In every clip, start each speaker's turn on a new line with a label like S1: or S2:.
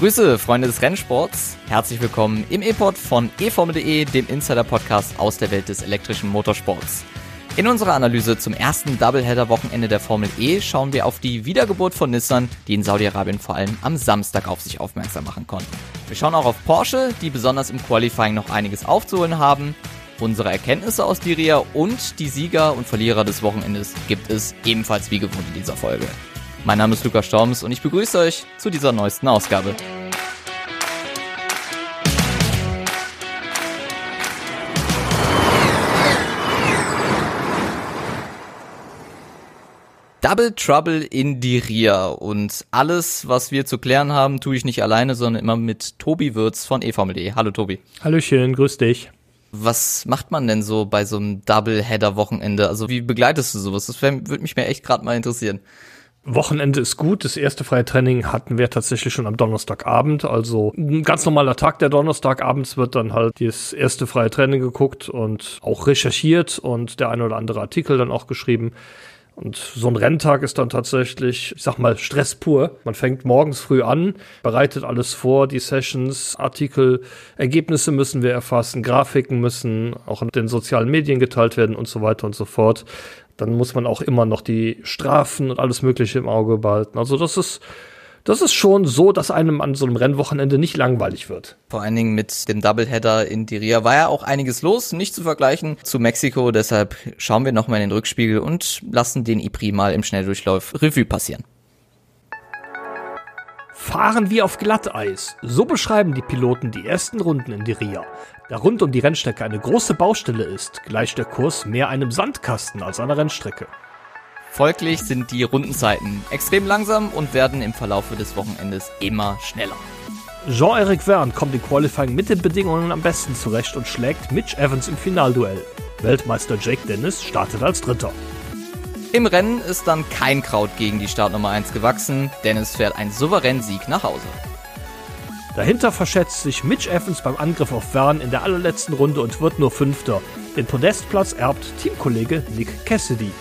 S1: Grüße, Freunde des Rennsports. Herzlich willkommen im E-Pod von eFormel.de, dem Insider-Podcast aus der Welt des elektrischen Motorsports. In unserer Analyse zum ersten Doubleheader-Wochenende der Formel E schauen wir auf die Wiedergeburt von Nissan, die in Saudi-Arabien vor allem am Samstag auf sich aufmerksam machen konnten. Wir schauen auch auf Porsche, die besonders im Qualifying noch einiges aufzuholen haben. Unsere Erkenntnisse aus Diria und die Sieger und Verlierer des Wochenendes gibt es ebenfalls wie gewohnt in dieser Folge. Mein Name ist Lukas Storms und ich begrüße euch zu dieser neuesten Ausgabe. Double Trouble in Diria und alles, was wir zu klären haben, tue ich nicht alleine, sondern immer mit Tobi Würz von eFormel.de. Hallo Tobi.
S2: Hallöchen, grüß dich.
S1: Was macht man denn so bei so einem Double-Header-Wochenende? Also wie begleitest du sowas? Das würde mich mir echt gerade mal interessieren.
S2: Wochenende ist gut. Das erste freie Training hatten wir tatsächlich schon am Donnerstagabend. Also ein ganz normaler Tag der Donnerstagabends wird dann halt das erste freie Training geguckt und auch recherchiert und der ein oder andere Artikel dann auch geschrieben. Und so ein Renntag ist dann tatsächlich, ich sag mal, Stress pur. Man fängt morgens früh an, bereitet alles vor, die Sessions, Artikel, Ergebnisse müssen wir erfassen, Grafiken müssen auch in den sozialen Medien geteilt werden und so weiter und so fort dann muss man auch immer noch die Strafen und alles Mögliche im Auge behalten. Also das ist, das ist schon so, dass einem an so einem Rennwochenende nicht langweilig wird.
S1: Vor allen Dingen mit dem Doubleheader in Diria war ja auch einiges los, nicht zu vergleichen zu Mexiko. Deshalb schauen wir nochmal in den Rückspiegel und lassen den IPRI mal im Schnelldurchlauf Revue passieren.
S2: Fahren wie auf Glatteis. So beschreiben die Piloten die ersten Runden in Diria. Da rund um die Rennstrecke eine große Baustelle ist, gleicht der Kurs mehr einem Sandkasten als einer Rennstrecke.
S1: Folglich sind die Rundenzeiten extrem langsam und werden im Verlaufe des Wochenendes immer schneller.
S2: Jean-Eric Verne kommt im Qualifying mit den Bedingungen am besten zurecht und schlägt Mitch Evans im Finalduell. Weltmeister Jake Dennis startet als Dritter.
S1: Im Rennen ist dann kein Kraut gegen die Startnummer 1 gewachsen, denn es fährt ein souveränen Sieg nach Hause.
S2: Dahinter verschätzt sich Mitch Evans beim Angriff auf Verne in der allerletzten Runde und wird nur Fünfter. Den Podestplatz erbt Teamkollege Nick Cassidy.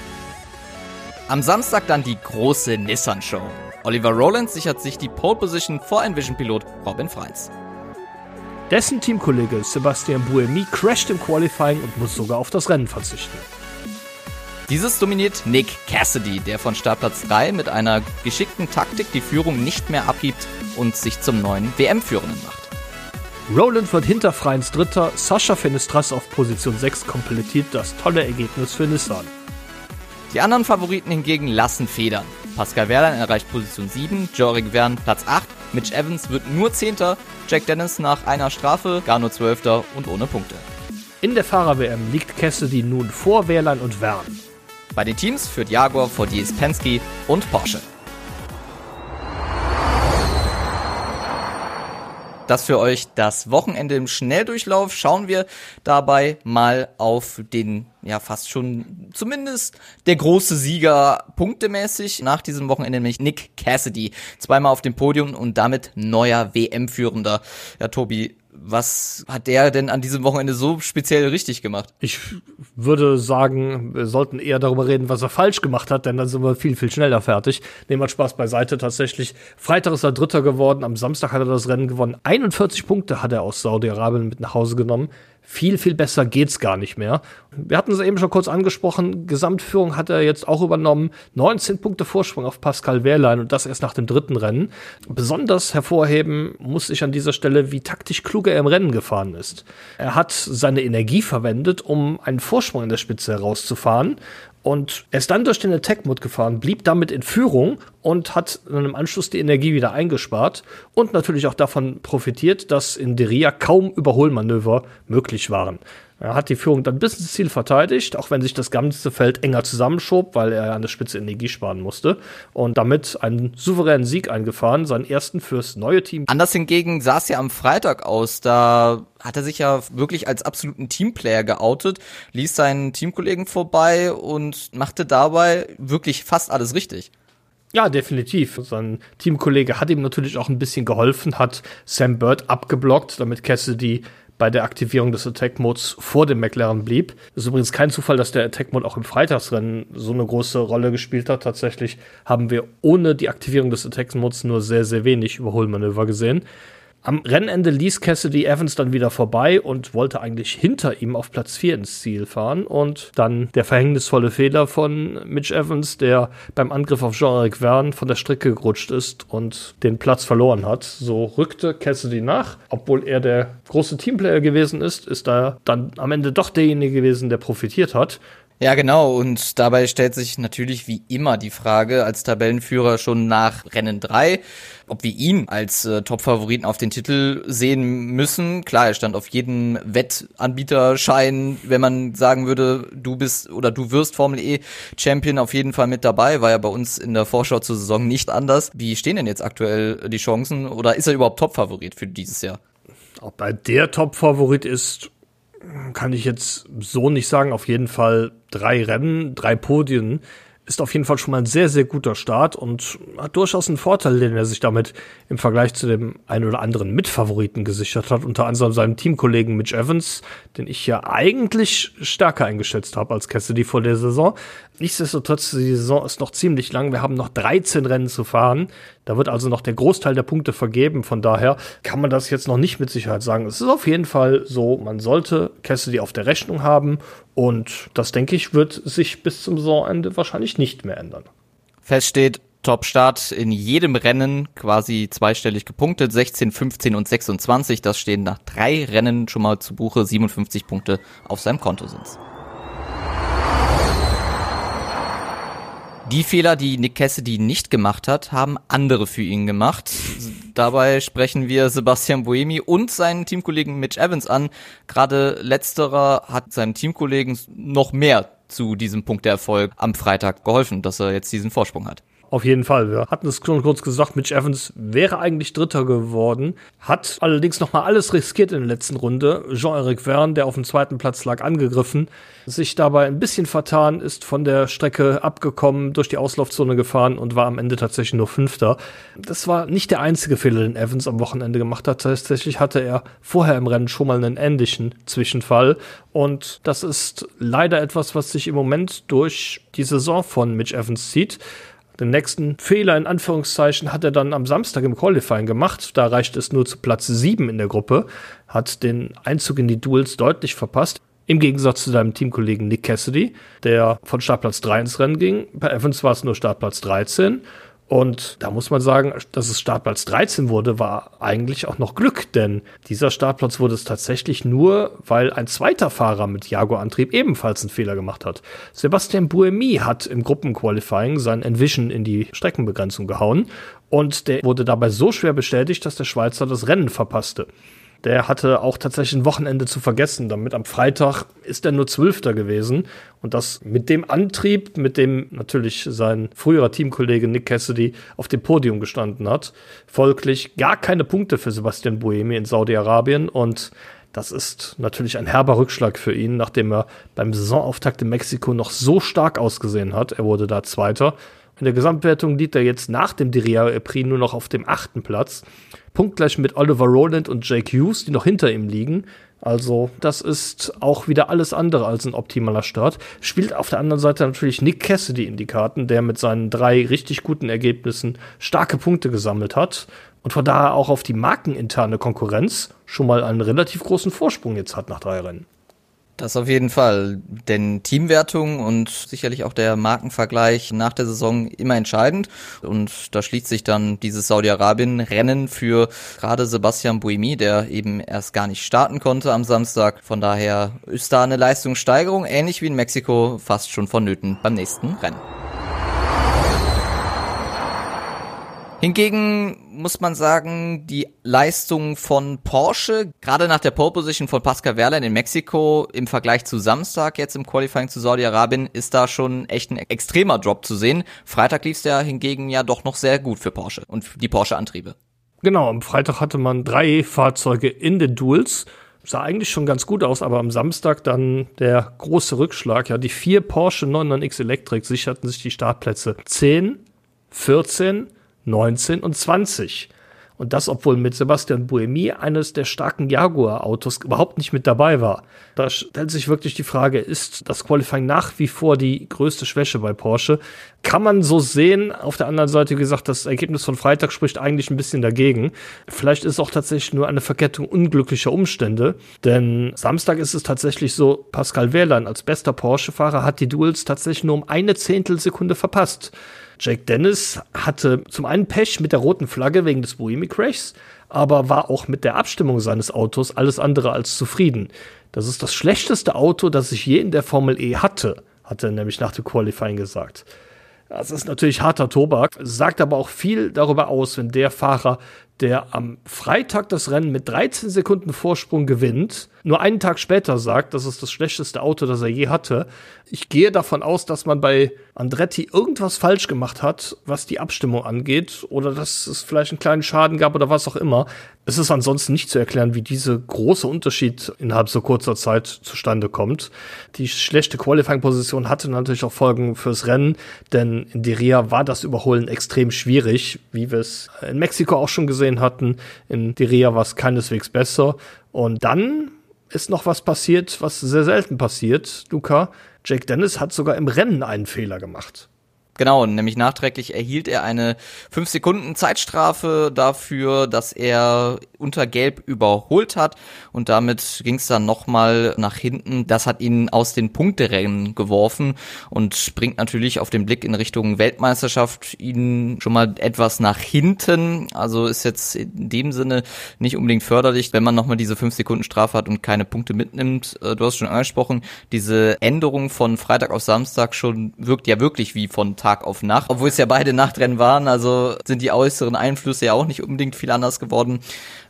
S1: Am Samstag dann die große Nissan-Show. Oliver Rowland sichert sich die Pole Position vor Envision-Pilot Robin Freins.
S2: Dessen Teamkollege Sebastian Buemi crasht im Qualifying und muss sogar auf das Rennen verzichten.
S1: Dieses dominiert Nick Cassidy, der von Startplatz 3 mit einer geschickten Taktik die Führung nicht mehr abgibt und sich zum neuen WM-Führenden macht.
S2: Roland wird hinter Freins Dritter, Sascha Fenestras auf Position 6 komplettiert das tolle Ergebnis für Nissan.
S1: Die anderen Favoriten hingegen lassen Federn. Pascal Wehrlein erreicht Position 7, Jorik Verne Platz 8, Mitch Evans wird nur 10., Jack Dennis nach einer Strafe gar nur 12. und ohne Punkte.
S2: In der Fahrer-WM liegt Cassidy nun vor Wehrlein und Verne.
S1: Bei den Teams führt Jaguar vor DS Penske und Porsche. Das für euch das Wochenende im Schnelldurchlauf. Schauen wir dabei mal auf den, ja, fast schon zumindest der große Sieger punktemäßig nach diesem Wochenende, nämlich Nick Cassidy. Zweimal auf dem Podium und damit neuer WM-Führender. Ja, Tobi, was hat der denn an diesem Wochenende so speziell richtig gemacht?
S2: Ich würde sagen, wir sollten eher darüber reden, was er falsch gemacht hat, denn dann sind wir viel, viel schneller fertig. Nehmen wir Spaß beiseite. Tatsächlich, Freitag ist er Dritter geworden, am Samstag hat er das Rennen gewonnen. 41 Punkte hat er aus Saudi-Arabien mit nach Hause genommen viel, viel besser geht's gar nicht mehr. Wir hatten es eben schon kurz angesprochen, Gesamtführung hat er jetzt auch übernommen. 19 Punkte Vorsprung auf Pascal Wehrlein und das erst nach dem dritten Rennen. Besonders hervorheben muss ich an dieser Stelle, wie taktisch klug er im Rennen gefahren ist. Er hat seine Energie verwendet, um einen Vorsprung in der Spitze herauszufahren und er ist dann durch den Attack-Mode gefahren, blieb damit in Führung und hat dann im Anschluss die Energie wieder eingespart und natürlich auch davon profitiert, dass in Deria kaum Überholmanöver möglich waren. Er hat die Führung dann bis ins Ziel verteidigt, auch wenn sich das ganze Feld enger zusammenschob, weil er an der Spitze Energie sparen musste. Und damit einen souveränen Sieg eingefahren, seinen ersten fürs neue Team.
S1: Anders hingegen sah es ja am Freitag aus. Da hat er sich ja wirklich als absoluten Teamplayer geoutet, ließ seinen Teamkollegen vorbei und machte dabei wirklich fast alles richtig.
S2: Ja, definitiv. Sein Teamkollege hat ihm natürlich auch ein bisschen geholfen, hat Sam Bird abgeblockt, damit Cassidy bei der Aktivierung des Attack Modes vor dem McLaren blieb. Es ist übrigens kein Zufall, dass der Attack Mode auch im Freitagsrennen so eine große Rolle gespielt hat. Tatsächlich haben wir ohne die Aktivierung des Attack Modes nur sehr, sehr wenig Überholmanöver gesehen. Am Rennende ließ Cassidy Evans dann wieder vorbei und wollte eigentlich hinter ihm auf Platz 4 ins Ziel fahren. Und dann der verhängnisvolle Fehler von Mitch Evans, der beim Angriff auf Jean-Eric Verne von der Strecke gerutscht ist und den Platz verloren hat. So rückte Cassidy nach. Obwohl er der große Teamplayer gewesen ist, ist er dann am Ende doch derjenige gewesen, der profitiert hat.
S1: Ja, genau. Und dabei stellt sich natürlich wie immer die Frage als Tabellenführer schon nach Rennen 3, ob wir ihn als äh, Top-Favoriten auf den Titel sehen müssen. Klar, er stand auf jedem Wettanbieterschein, wenn man sagen würde, du bist oder du wirst Formel E Champion auf jeden Fall mit dabei. War ja bei uns in der Vorschau zur Saison nicht anders. Wie stehen denn jetzt aktuell die Chancen oder ist er überhaupt Top-Favorit für dieses Jahr?
S2: Ob er der Top-Favorit ist, kann ich jetzt so nicht sagen. Auf jeden Fall drei Rennen, drei Podien ist auf jeden Fall schon mal ein sehr, sehr guter Start und hat durchaus einen Vorteil, den er sich damit im Vergleich zu dem einen oder anderen Mitfavoriten gesichert hat, unter anderem seinem Teamkollegen Mitch Evans, den ich ja eigentlich stärker eingeschätzt habe als Cassidy vor der Saison. Nichtsdestotrotz, die Saison ist noch ziemlich lang. Wir haben noch 13 Rennen zu fahren. Da wird also noch der Großteil der Punkte vergeben. Von daher kann man das jetzt noch nicht mit Sicherheit sagen. Es ist auf jeden Fall so, man sollte Cassidy auf der Rechnung haben. Und das, denke ich, wird sich bis zum Saisonende wahrscheinlich nicht mehr ändern.
S1: Fest steht, Top-Start in jedem Rennen quasi zweistellig gepunktet. 16, 15 und 26. Das stehen nach drei Rennen schon mal zu Buche. 57 Punkte auf seinem Konto sind's. Die Fehler, die Nick Cassidy nicht gemacht hat, haben andere für ihn gemacht. Dabei sprechen wir Sebastian Buemi und seinen Teamkollegen Mitch Evans an. Gerade letzterer hat seinem Teamkollegen noch mehr zu diesem Punkt der Erfolg am Freitag geholfen, dass er jetzt diesen Vorsprung hat.
S2: Auf jeden Fall. Wir hatten es schon kurz gesagt, Mitch Evans wäre eigentlich Dritter geworden, hat allerdings nochmal alles riskiert in der letzten Runde. Jean-Eric Verne, der auf dem zweiten Platz lag, angegriffen, sich dabei ein bisschen vertan, ist von der Strecke abgekommen, durch die Auslaufzone gefahren und war am Ende tatsächlich nur Fünfter. Das war nicht der einzige Fehler, den Evans am Wochenende gemacht hat. Tatsächlich hatte er vorher im Rennen schon mal einen ähnlichen Zwischenfall und das ist leider etwas, was sich im Moment durch die Saison von Mitch Evans zieht. Den nächsten Fehler in Anführungszeichen hat er dann am Samstag im Qualifying gemacht. Da reicht es nur zu Platz 7 in der Gruppe, hat den Einzug in die Duels deutlich verpasst. Im Gegensatz zu seinem Teamkollegen Nick Cassidy, der von Startplatz 3 ins Rennen ging. Bei Evans war es nur Startplatz 13 und da muss man sagen, dass es Startplatz 13 wurde, war eigentlich auch noch Glück, denn dieser Startplatz wurde es tatsächlich nur, weil ein zweiter Fahrer mit Jaguar-Antrieb ebenfalls einen Fehler gemacht hat. Sebastian Buemi hat im Gruppenqualifying sein Envision in die Streckenbegrenzung gehauen und der wurde dabei so schwer bestätigt, dass der Schweizer das Rennen verpasste. Der hatte auch tatsächlich ein Wochenende zu vergessen. Damit am Freitag ist er nur Zwölfter gewesen. Und das mit dem Antrieb, mit dem natürlich sein früherer Teamkollege Nick Cassidy auf dem Podium gestanden hat. Folglich gar keine Punkte für Sebastian Buemi in Saudi-Arabien. Und das ist natürlich ein herber Rückschlag für ihn, nachdem er beim Saisonauftakt in Mexiko noch so stark ausgesehen hat. Er wurde da Zweiter. In der Gesamtwertung liegt er jetzt nach dem Diria Prix nur noch auf dem achten Platz. Punktgleich mit Oliver Rowland und Jake Hughes, die noch hinter ihm liegen. Also, das ist auch wieder alles andere als ein optimaler Start. Spielt auf der anderen Seite natürlich Nick Cassidy in die Karten, der mit seinen drei richtig guten Ergebnissen starke Punkte gesammelt hat und von daher auch auf die markeninterne Konkurrenz schon mal einen relativ großen Vorsprung jetzt hat nach drei Rennen.
S1: Das auf jeden Fall, denn Teamwertung und sicherlich auch der Markenvergleich nach der Saison immer entscheidend und da schließt sich dann dieses Saudi-Arabien-Rennen für gerade Sebastian Buemi, der eben erst gar nicht starten konnte am Samstag. Von daher ist da eine Leistungssteigerung, ähnlich wie in Mexiko, fast schon vonnöten beim nächsten Rennen. Hingegen muss man sagen, die Leistung von Porsche, gerade nach der Pole Position von Pascal Wehrlein in Mexiko im Vergleich zu Samstag jetzt im Qualifying zu Saudi-Arabien, ist da schon echt ein extremer Drop zu sehen. Freitag lief es ja hingegen ja doch noch sehr gut für Porsche und die Porsche-Antriebe.
S2: Genau, am Freitag hatte man drei Fahrzeuge in den Duels. Sah eigentlich schon ganz gut aus, aber am Samstag dann der große Rückschlag. Ja, die vier Porsche 99X Electric sicherten sich die Startplätze 10, 14, 19 und 20. Und das, obwohl mit Sebastian Buemi eines der starken Jaguar-Autos überhaupt nicht mit dabei war. Da stellt sich wirklich die Frage, ist das Qualifying nach wie vor die größte Schwäche bei Porsche? Kann man so sehen. Auf der anderen Seite, gesagt, das Ergebnis von Freitag spricht eigentlich ein bisschen dagegen. Vielleicht ist es auch tatsächlich nur eine Verkettung unglücklicher Umstände. Denn Samstag ist es tatsächlich so, Pascal Wehrlein als bester Porsche-Fahrer hat die Duels tatsächlich nur um eine Zehntelsekunde verpasst. Jake Dennis hatte zum einen Pech mit der roten Flagge wegen des Bohemian Crashs, aber war auch mit der Abstimmung seines Autos alles andere als zufrieden. Das ist das schlechteste Auto, das ich je in der Formel E hatte, hat er nämlich nach dem Qualifying gesagt. Das ist natürlich harter Tobak, sagt aber auch viel darüber aus, wenn der Fahrer, der am Freitag das Rennen mit 13 Sekunden Vorsprung gewinnt, nur einen Tag später sagt, das ist das schlechteste Auto, das er je hatte. Ich gehe davon aus, dass man bei Andretti irgendwas falsch gemacht hat, was die Abstimmung angeht, oder dass es vielleicht einen kleinen Schaden gab oder was auch immer. Es ist ansonsten nicht zu erklären, wie dieser große Unterschied innerhalb so kurzer Zeit zustande kommt. Die schlechte Qualifying-Position hatte natürlich auch Folgen fürs Rennen, denn in Diria war das Überholen extrem schwierig, wie wir es in Mexiko auch schon gesehen hatten. In Diria war es keineswegs besser. Und dann ist noch was passiert, was sehr selten passiert, Luca. Jake Dennis hat sogar im Rennen einen Fehler gemacht.
S1: Genau, nämlich nachträglich erhielt er eine 5 Sekunden Zeitstrafe dafür, dass er unter Gelb überholt hat und damit ging es dann nochmal nach hinten. Das hat ihn aus den Punkterennen geworfen und bringt natürlich auf den Blick in Richtung Weltmeisterschaft ihn schon mal etwas nach hinten. Also ist jetzt in dem Sinne nicht unbedingt förderlich, wenn man nochmal diese 5 Sekunden Strafe hat und keine Punkte mitnimmt. Äh, du hast schon angesprochen, diese Änderung von Freitag auf Samstag schon wirkt ja wirklich wie von Tag Tag auf Nacht. Obwohl es ja beide Nachtrennen waren, also sind die äußeren Einflüsse ja auch nicht unbedingt viel anders geworden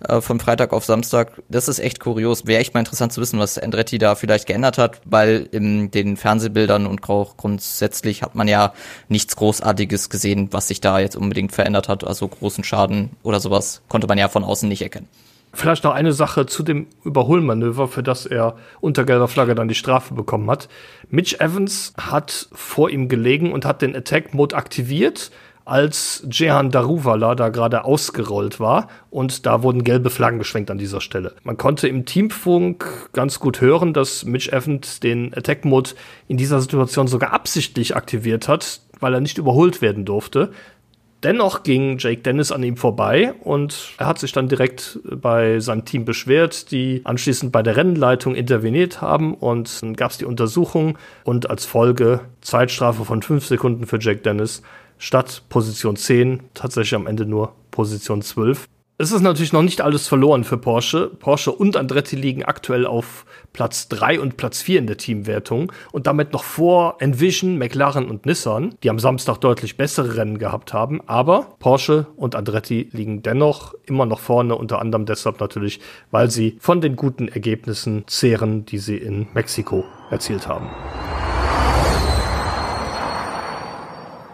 S1: äh, von Freitag auf Samstag. Das ist echt kurios. Wäre echt mal interessant zu wissen, was Andretti da vielleicht geändert hat, weil in den Fernsehbildern und auch grundsätzlich hat man ja nichts Großartiges gesehen, was sich da jetzt unbedingt verändert hat. Also großen Schaden oder sowas konnte man ja von außen nicht erkennen.
S2: Vielleicht noch eine Sache zu dem Überholmanöver, für das er unter gelber Flagge dann die Strafe bekommen hat. Mitch Evans hat vor ihm gelegen und hat den Attack Mode aktiviert, als Jehan Daruvala da gerade ausgerollt war und da wurden gelbe Flaggen geschwenkt an dieser Stelle. Man konnte im Teamfunk ganz gut hören, dass Mitch Evans den Attack Mode in dieser Situation sogar absichtlich aktiviert hat, weil er nicht überholt werden durfte. Dennoch ging Jake Dennis an ihm vorbei und er hat sich dann direkt bei seinem Team beschwert, die anschließend bei der Rennleitung interveniert haben und dann gab es die Untersuchung und als Folge Zeitstrafe von fünf Sekunden für Jake Dennis statt Position 10 tatsächlich am Ende nur Position 12 es ist natürlich noch nicht alles verloren für Porsche. Porsche und Andretti liegen aktuell auf Platz 3 und Platz 4 in der Teamwertung und damit noch vor Envision, McLaren und Nissan, die am Samstag deutlich bessere Rennen gehabt haben. Aber Porsche und Andretti liegen dennoch immer noch vorne, unter anderem deshalb natürlich, weil sie von den guten Ergebnissen zehren, die sie in Mexiko erzielt haben.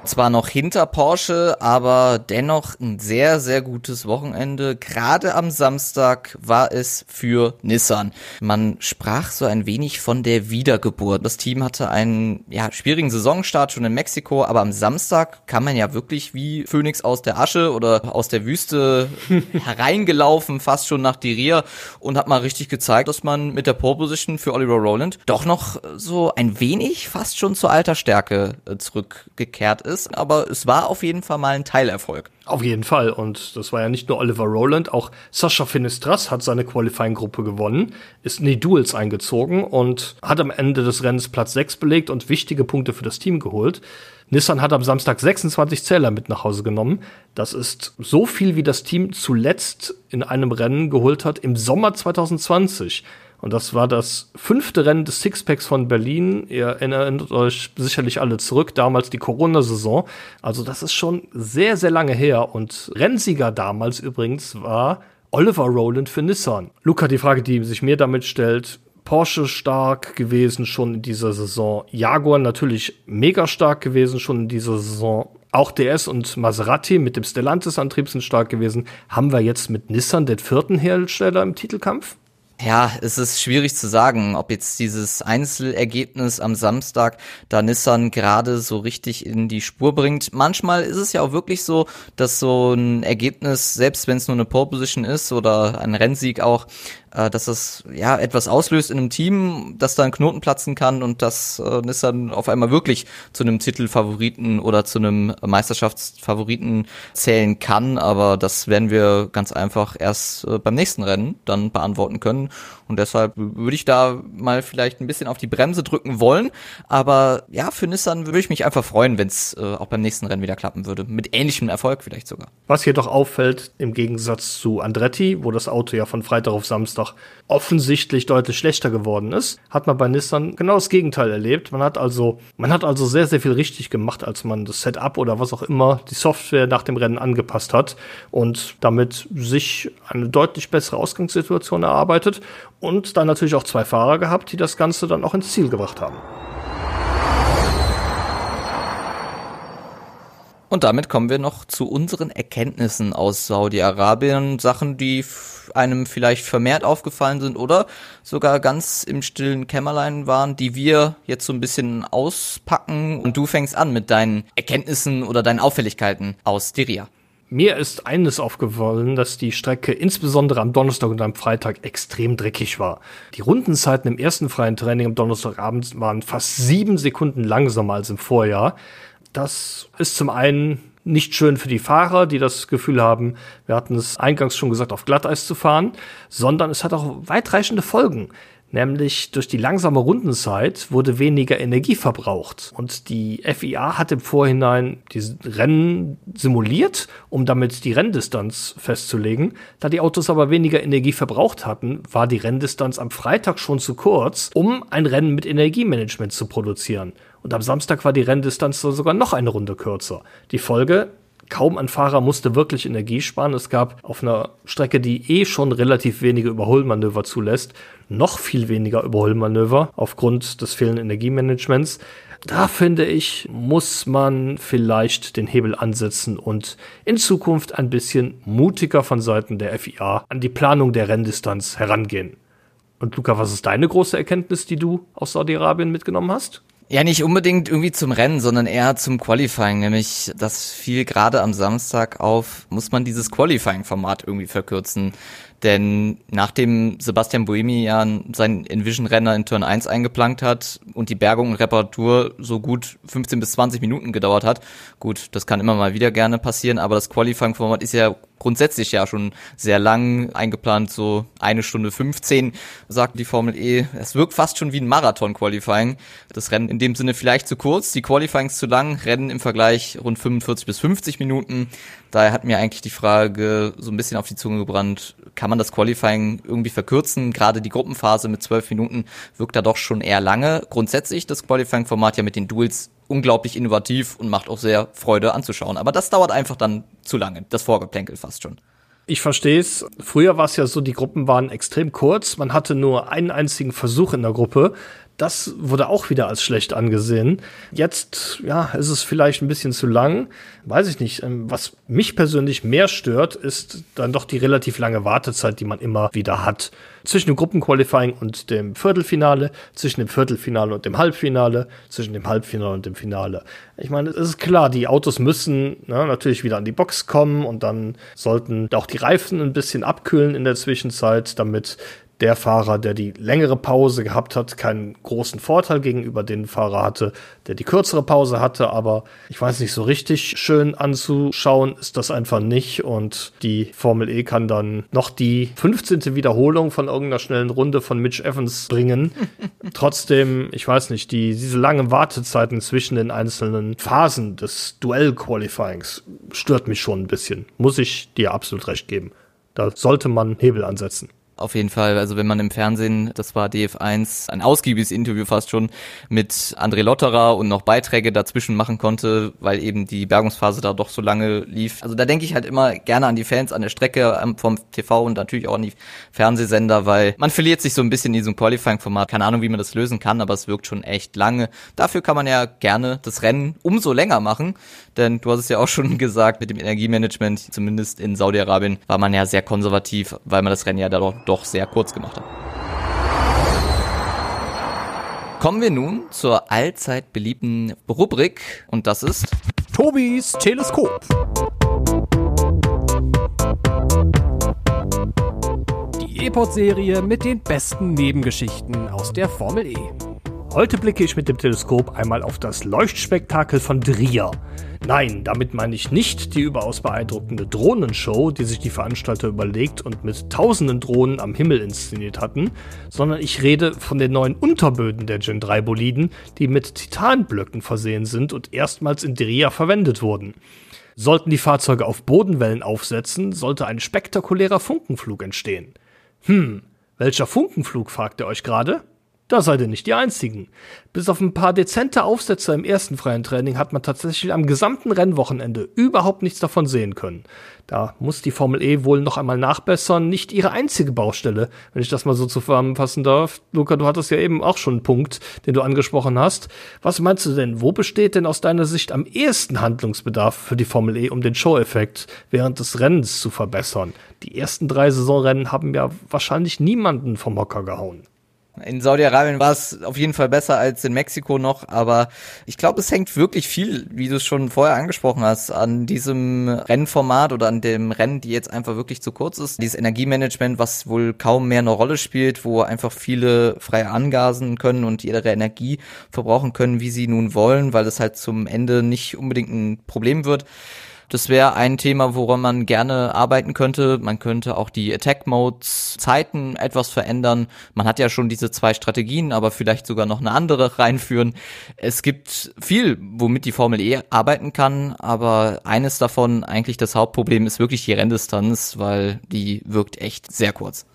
S1: Zwar noch hinter Porsche, aber dennoch ein sehr, sehr gutes Wochenende. Gerade am Samstag war es für Nissan. Man sprach so ein wenig von der Wiedergeburt. Das Team hatte einen ja, schwierigen Saisonstart schon in Mexiko, aber am Samstag kam man ja wirklich wie Phoenix aus der Asche oder aus der Wüste hereingelaufen, fast schon nach Diria und hat mal richtig gezeigt, dass man mit der Pole Position für Oliver Rowland doch noch so ein wenig fast schon zur alter Stärke äh, zurückgekehrt ist ist, aber es war auf jeden Fall mal ein Teilerfolg.
S2: Auf jeden Fall. Und das war ja nicht nur Oliver Rowland, auch Sascha Finistras hat seine Qualifying-Gruppe gewonnen, ist in die Duels eingezogen und hat am Ende des Rennens Platz 6 belegt und wichtige Punkte für das Team geholt. Nissan hat am Samstag 26 Zähler mit nach Hause genommen. Das ist so viel, wie das Team zuletzt in einem Rennen geholt hat im Sommer 2020. Und das war das fünfte Rennen des Sixpacks von Berlin. Ihr erinnert euch sicherlich alle zurück, damals die Corona-Saison. Also das ist schon sehr, sehr lange her. Und Rennsieger damals übrigens war Oliver Rowland für Nissan. Luca, die Frage, die sich mir damit stellt, Porsche stark gewesen schon in dieser Saison. Jaguar natürlich mega stark gewesen schon in dieser Saison. Auch DS und Maserati mit dem Stellantis-Antrieb sind stark gewesen. Haben wir jetzt mit Nissan den vierten Hersteller im Titelkampf?
S1: Ja, es ist schwierig zu sagen, ob jetzt dieses Einzelergebnis am Samstag da Nissan gerade so richtig in die Spur bringt. Manchmal ist es ja auch wirklich so, dass so ein Ergebnis, selbst wenn es nur eine Pole Position ist oder ein Rennsieg auch, äh, dass das ja etwas auslöst in einem Team, dass da ein Knoten platzen kann und dass äh, Nissan auf einmal wirklich zu einem Titelfavoriten oder zu einem Meisterschaftsfavoriten zählen kann. Aber das werden wir ganz einfach erst äh, beim nächsten Rennen dann beantworten können. Und deshalb würde ich da mal vielleicht ein bisschen auf die Bremse drücken wollen. Aber ja, für Nissan würde ich mich einfach freuen, wenn es äh, auch beim nächsten Rennen wieder klappen würde. Mit ähnlichem Erfolg vielleicht sogar.
S2: Was hier doch auffällt, im Gegensatz zu Andretti, wo das Auto ja von Freitag auf Samstag offensichtlich deutlich schlechter geworden ist, hat man bei Nissan genau das Gegenteil erlebt. Man hat also, man hat also sehr, sehr viel richtig gemacht, als man das Setup oder was auch immer, die Software nach dem Rennen angepasst hat und damit sich eine deutlich bessere Ausgangssituation erarbeitet und dann natürlich auch zwei Fahrer gehabt, die das Ganze dann auch ins Ziel gebracht haben.
S1: Und damit kommen wir noch zu unseren Erkenntnissen aus Saudi-Arabien, Sachen, die einem vielleicht vermehrt aufgefallen sind oder sogar ganz im stillen Kämmerlein waren, die wir jetzt so ein bisschen auspacken. Und du fängst an mit deinen Erkenntnissen oder deinen Auffälligkeiten aus Diria.
S2: Mir ist eines aufgefallen, dass die Strecke insbesondere am Donnerstag und am Freitag extrem dreckig war. Die Rundenzeiten im ersten freien Training am Donnerstagabend waren fast sieben Sekunden langsamer als im Vorjahr. Das ist zum einen nicht schön für die Fahrer, die das Gefühl haben, wir hatten es eingangs schon gesagt, auf Glatteis zu fahren, sondern es hat auch weitreichende Folgen. Nämlich durch die langsame Rundenzeit wurde weniger Energie verbraucht. Und die FIA hat im Vorhinein die Rennen simuliert, um damit die Renndistanz festzulegen. Da die Autos aber weniger Energie verbraucht hatten, war die Renndistanz am Freitag schon zu kurz, um ein Rennen mit Energiemanagement zu produzieren. Und am Samstag war die Renndistanz sogar noch eine Runde kürzer. Die Folge, Kaum ein Fahrer musste wirklich Energie sparen. Es gab auf einer Strecke, die eh schon relativ wenige Überholmanöver zulässt, noch viel weniger Überholmanöver aufgrund des fehlenden Energiemanagements. Da finde ich, muss man vielleicht den Hebel ansetzen und in Zukunft ein bisschen mutiger von Seiten der FIA an die Planung der Renndistanz herangehen. Und Luca, was ist deine große Erkenntnis, die du aus Saudi-Arabien mitgenommen hast?
S1: Ja, nicht unbedingt irgendwie zum Rennen, sondern eher zum Qualifying. Nämlich, das fiel gerade am Samstag auf, muss man dieses Qualifying-Format irgendwie verkürzen. Denn nachdem Sebastian Buemi ja seinen Envision-Renner in Turn 1 eingeplankt hat und die Bergung und Reparatur so gut 15 bis 20 Minuten gedauert hat, gut, das kann immer mal wieder gerne passieren, aber das Qualifying-Format ist ja grundsätzlich ja schon sehr lang eingeplant, so eine Stunde 15, sagt die Formel E. Es wirkt fast schon wie ein Marathon-Qualifying. Das Rennen in dem Sinne vielleicht zu kurz, die Qualifyings zu lang, Rennen im Vergleich rund 45 bis 50 Minuten. Daher hat mir eigentlich die Frage so ein bisschen auf die Zunge gebrannt, kann man das Qualifying irgendwie verkürzen? Gerade die Gruppenphase mit zwölf Minuten wirkt da doch schon eher lange. Grundsätzlich das Qualifying-Format ja mit den Duels unglaublich innovativ und macht auch sehr Freude anzuschauen. Aber das dauert einfach dann zu lange, das Vorgeplänkel fast schon.
S2: Ich verstehe es. Früher war es ja so, die Gruppen waren extrem kurz. Man hatte nur einen einzigen Versuch in der Gruppe. Das wurde auch wieder als schlecht angesehen. Jetzt, ja, ist es vielleicht ein bisschen zu lang. Weiß ich nicht. Ähm, was mich persönlich mehr stört, ist dann doch die relativ lange Wartezeit, die man immer wieder hat. Zwischen dem Gruppenqualifying und dem Viertelfinale, zwischen dem Viertelfinale und dem Halbfinale, zwischen dem Halbfinale und dem Finale. Ich meine, es ist klar, die Autos müssen ne, natürlich wieder an die Box kommen und dann sollten auch die Reifen ein bisschen abkühlen in der Zwischenzeit, damit der Fahrer, der die längere Pause gehabt hat, keinen großen Vorteil gegenüber dem Fahrer hatte, der die kürzere Pause hatte. Aber ich weiß nicht, so richtig schön anzuschauen ist das einfach nicht. Und die Formel E kann dann noch die 15. Wiederholung von irgendeiner schnellen Runde von Mitch Evans bringen. Trotzdem, ich weiß nicht, die, diese langen Wartezeiten zwischen den einzelnen Phasen des Duell-Qualifyings stört mich schon ein bisschen. Muss ich dir absolut recht geben. Da sollte man Hebel ansetzen.
S1: Auf jeden Fall, also wenn man im Fernsehen, das war DF1, ein ausgiebiges Interview fast schon mit André Lotterer und noch Beiträge dazwischen machen konnte, weil eben die Bergungsphase da doch so lange lief. Also da denke ich halt immer gerne an die Fans an der Strecke vom TV und natürlich auch an die Fernsehsender, weil man verliert sich so ein bisschen in diesem Qualifying-Format. Keine Ahnung, wie man das lösen kann, aber es wirkt schon echt lange. Dafür kann man ja gerne das Rennen umso länger machen, denn du hast es ja auch schon gesagt, mit dem Energiemanagement, zumindest in Saudi-Arabien, war man ja sehr konservativ, weil man das Rennen ja da doch sehr kurz gemacht hat. Kommen wir nun zur allzeit beliebten Rubrik und das ist
S3: Tobis Teleskop. Die E-Pod-Serie mit den besten Nebengeschichten aus der Formel E. Heute blicke ich mit dem Teleskop einmal auf das Leuchtspektakel von Dria. Nein, damit meine ich nicht die überaus beeindruckende Drohnenshow, die sich die Veranstalter überlegt und mit tausenden Drohnen am Himmel inszeniert hatten, sondern ich rede von den neuen Unterböden der Gen 3 Boliden, die mit Titanblöcken versehen sind und erstmals in Dria verwendet wurden. Sollten die Fahrzeuge auf Bodenwellen aufsetzen, sollte ein spektakulärer Funkenflug entstehen. Hm, welcher Funkenflug, fragt ihr euch gerade? Da seid ihr nicht die Einzigen. Bis auf ein paar dezente Aufsätze im ersten freien Training hat man tatsächlich am gesamten Rennwochenende überhaupt nichts davon sehen können. Da muss die Formel E wohl noch einmal nachbessern, nicht ihre einzige Baustelle, wenn ich das mal so zusammenfassen darf. Luca, du hattest ja eben auch schon einen Punkt, den du angesprochen hast. Was meinst du denn, wo besteht denn aus deiner Sicht am ehesten Handlungsbedarf für die Formel E, um den Show-Effekt während des Rennens zu verbessern? Die ersten drei Saisonrennen haben ja wahrscheinlich niemanden vom Hocker gehauen.
S1: In Saudi-Arabien war es auf jeden Fall besser als in Mexiko noch, aber ich glaube, es hängt wirklich viel, wie du es schon vorher angesprochen hast, an diesem Rennformat oder an dem Rennen, die jetzt einfach wirklich zu kurz ist. Dieses Energiemanagement, was wohl kaum mehr eine Rolle spielt, wo einfach viele frei angasen können und ihre Energie verbrauchen können, wie sie nun wollen, weil es halt zum Ende nicht unbedingt ein Problem wird. Das wäre ein Thema, woran man gerne arbeiten könnte. Man könnte auch die Attack Modes Zeiten etwas verändern. Man hat ja schon diese zwei Strategien, aber vielleicht sogar noch eine andere reinführen. Es gibt viel, womit die Formel E arbeiten kann, aber eines davon, eigentlich das Hauptproblem, ist wirklich die Renndistanz, weil die wirkt echt sehr kurz.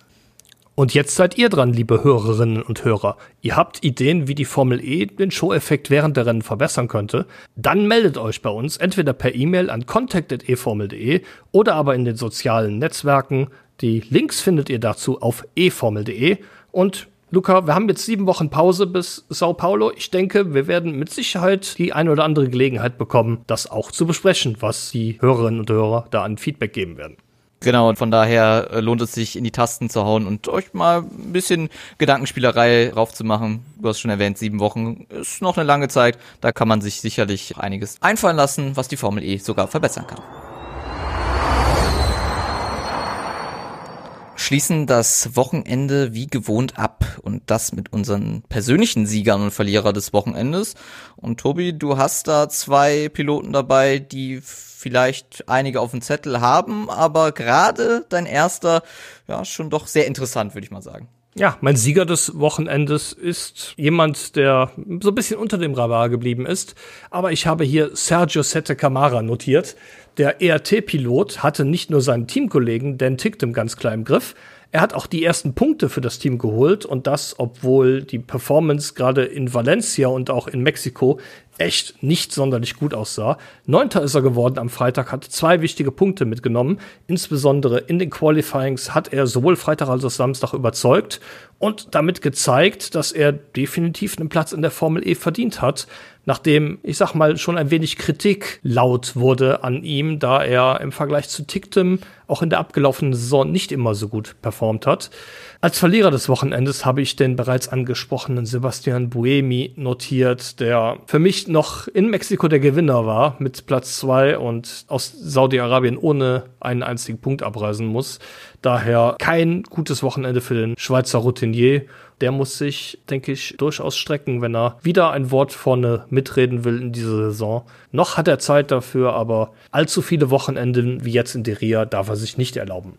S2: Und jetzt seid ihr dran, liebe Hörerinnen und Hörer. Ihr habt Ideen, wie die Formel E den Show-Effekt während der Rennen verbessern könnte? Dann meldet euch bei uns entweder per E-Mail an contact.eformel.de oder aber in den sozialen Netzwerken. Die Links findet ihr dazu auf eformel.de. Und Luca, wir haben jetzt sieben Wochen Pause bis Sao Paulo. Ich denke, wir werden mit Sicherheit die eine oder andere Gelegenheit bekommen, das auch zu besprechen, was die Hörerinnen und Hörer da an Feedback geben werden.
S1: Genau, und von daher äh, lohnt es sich, in die Tasten zu hauen und euch mal ein bisschen Gedankenspielerei raufzumachen. Du hast schon erwähnt, sieben Wochen ist noch eine lange Zeit. Da kann man sich sicherlich einiges einfallen lassen, was die Formel E sogar verbessern kann. Schließen das Wochenende wie gewohnt ab und das mit unseren persönlichen Siegern und Verlierer des Wochenendes. Und Tobi, du hast da zwei Piloten dabei, die vielleicht einige auf dem Zettel haben, aber gerade dein erster, ja, schon doch sehr interessant, würde ich mal sagen.
S2: Ja, mein Sieger des Wochenendes ist jemand, der so ein bisschen unter dem Radar geblieben ist. Aber ich habe hier Sergio Sette Camara notiert. Der ERT-Pilot hatte nicht nur seinen Teamkollegen Dan Ticktem ganz klar im Griff, er hat auch die ersten Punkte für das Team geholt und das, obwohl die Performance gerade in Valencia und auch in Mexiko echt nicht sonderlich gut aussah. Neunter ist er geworden am Freitag, hat zwei wichtige Punkte mitgenommen. Insbesondere in den Qualifyings hat er sowohl Freitag als auch Samstag überzeugt und damit gezeigt, dass er definitiv einen Platz in der Formel E verdient hat nachdem, ich sag mal, schon ein wenig Kritik laut wurde an ihm, da er im Vergleich zu Tictum auch in der abgelaufenen Saison nicht immer so gut performt hat. Als Verlierer des Wochenendes habe ich den bereits angesprochenen Sebastian Buemi notiert, der für mich noch in Mexiko der Gewinner war mit Platz zwei und aus Saudi-Arabien ohne einen einzigen Punkt abreisen muss. Daher kein gutes Wochenende für den Schweizer Routinier der muss sich, denke ich, durchaus strecken, wenn er wieder ein Wort vorne mitreden will in dieser Saison. Noch hat er Zeit dafür, aber allzu viele Wochenenden wie jetzt in Deria darf er sich nicht erlauben.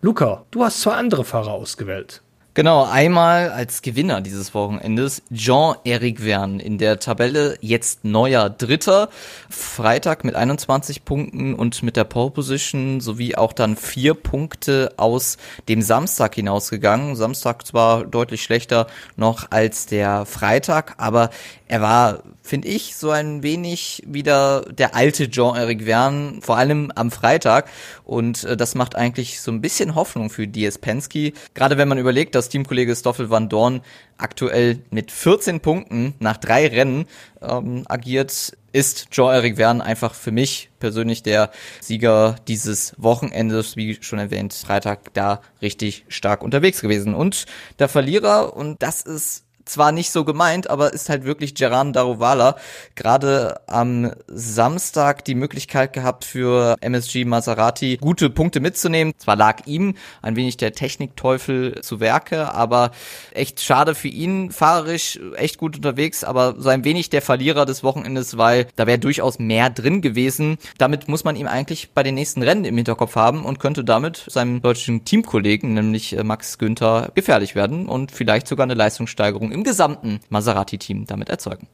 S2: Luca, du hast zwei andere Fahrer ausgewählt.
S1: Genau, einmal als Gewinner dieses Wochenendes Jean-Eric Verne in der Tabelle jetzt neuer Dritter. Freitag mit 21 Punkten und mit der Pole Position sowie auch dann vier Punkte aus dem Samstag hinausgegangen. Samstag zwar deutlich schlechter noch als der Freitag, aber er war, finde ich, so ein wenig wieder der alte Jean-Eric Verne, vor allem am Freitag. Und äh, das macht eigentlich so ein bisschen Hoffnung für DS Penske. Gerade wenn man überlegt, dass Rickers Teamkollege Stoffel van Dorn aktuell mit 14 Punkten nach drei Rennen ähm, agiert, ist Jean-Eric Verne einfach für mich persönlich der Sieger dieses Wochenendes, wie schon erwähnt, Freitag da richtig stark unterwegs gewesen. Und der Verlierer, und das ist zwar nicht so gemeint, aber ist halt wirklich Geran Daruvala gerade am Samstag die Möglichkeit gehabt für MSG Maserati gute Punkte mitzunehmen. Zwar lag ihm ein wenig der Technikteufel zu Werke, aber echt schade für ihn, fahrerisch echt gut unterwegs, aber so ein wenig der Verlierer des Wochenendes, weil da wäre durchaus mehr drin gewesen. Damit muss man ihm eigentlich bei den nächsten Rennen im Hinterkopf haben und könnte damit seinem deutschen Teamkollegen, nämlich äh, Max Günther, gefährlich werden und vielleicht sogar eine Leistungssteigerung im gesamten Maserati-Team damit erzeugen.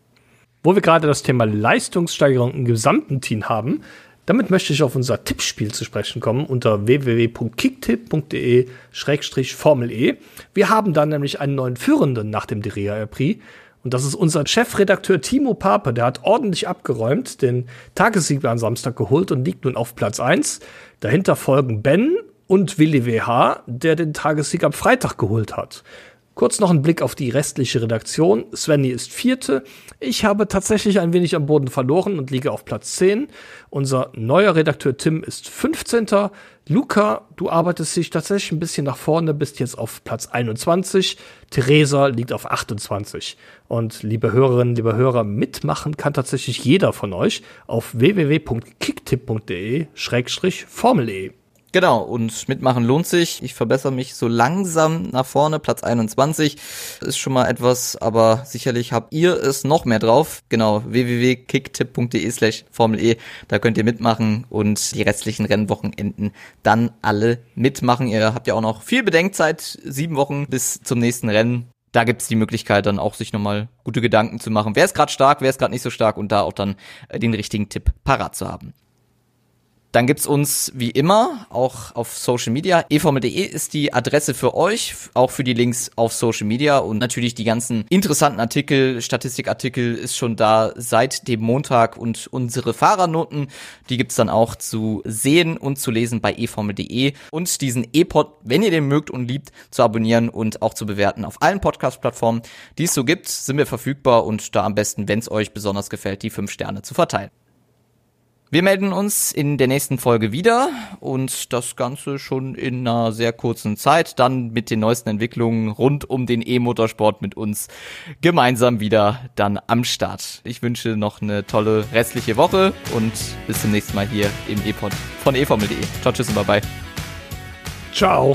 S2: Wo wir gerade das Thema Leistungssteigerung im gesamten Team haben, damit möchte ich auf unser Tippspiel zu sprechen kommen unter www.kicktipp.de-formel E. Wir haben da nämlich einen neuen Führenden nach dem Deria Prix. Und das ist unser Chefredakteur Timo Pape. Der hat ordentlich abgeräumt, den Tagessieg am Samstag geholt und liegt nun auf Platz 1. Dahinter folgen Ben und Willi WH, der den Tagessieg am Freitag geholt hat. Kurz noch ein Blick auf die restliche Redaktion. Svenny ist vierte. Ich habe tatsächlich ein wenig am Boden verloren und liege auf Platz 10. Unser neuer Redakteur Tim ist 15. Luca, du arbeitest dich tatsächlich ein bisschen nach vorne, bist jetzt auf Platz 21. Theresa liegt auf 28. Und liebe Hörerinnen, liebe Hörer, mitmachen kann tatsächlich jeder von euch auf www.kicktipp.de-formel-e.
S1: Genau, und mitmachen lohnt sich. Ich verbessere mich so langsam nach vorne. Platz 21 ist schon mal etwas, aber sicherlich habt ihr es noch mehr drauf. Genau, www.kicktipp.de slash Formel E. Da könnt ihr mitmachen und die restlichen Rennwochenenden dann alle mitmachen. Ihr habt ja auch noch viel Bedenkzeit, sieben Wochen bis zum nächsten Rennen. Da gibt's die Möglichkeit dann auch sich nochmal gute Gedanken zu machen. Wer ist gerade stark, wer ist gerade nicht so stark und da auch dann äh, den richtigen Tipp parat zu haben. Dann gibt's uns wie immer auch auf Social Media. eformel.de ist die Adresse für euch, auch für die Links auf Social Media und natürlich die ganzen interessanten Artikel, Statistikartikel ist schon da seit dem Montag und unsere Fahrernoten, die gibt's dann auch zu sehen und zu lesen bei eformel.de und diesen E-Pod, wenn ihr den mögt und liebt, zu abonnieren und auch zu bewerten auf allen Podcast-Plattformen, die es so gibt, sind wir verfügbar und da am besten, wenn es euch besonders gefällt, die fünf Sterne zu verteilen. Wir melden uns in der nächsten Folge wieder und das Ganze schon in einer sehr kurzen Zeit, dann mit den neuesten Entwicklungen rund um den E-Motorsport mit uns gemeinsam wieder dann am Start. Ich wünsche noch eine tolle restliche Woche und bis zum nächsten Mal hier im E-Pod von eformel.de. Ciao, tschüss und bye bye.
S2: Ciao.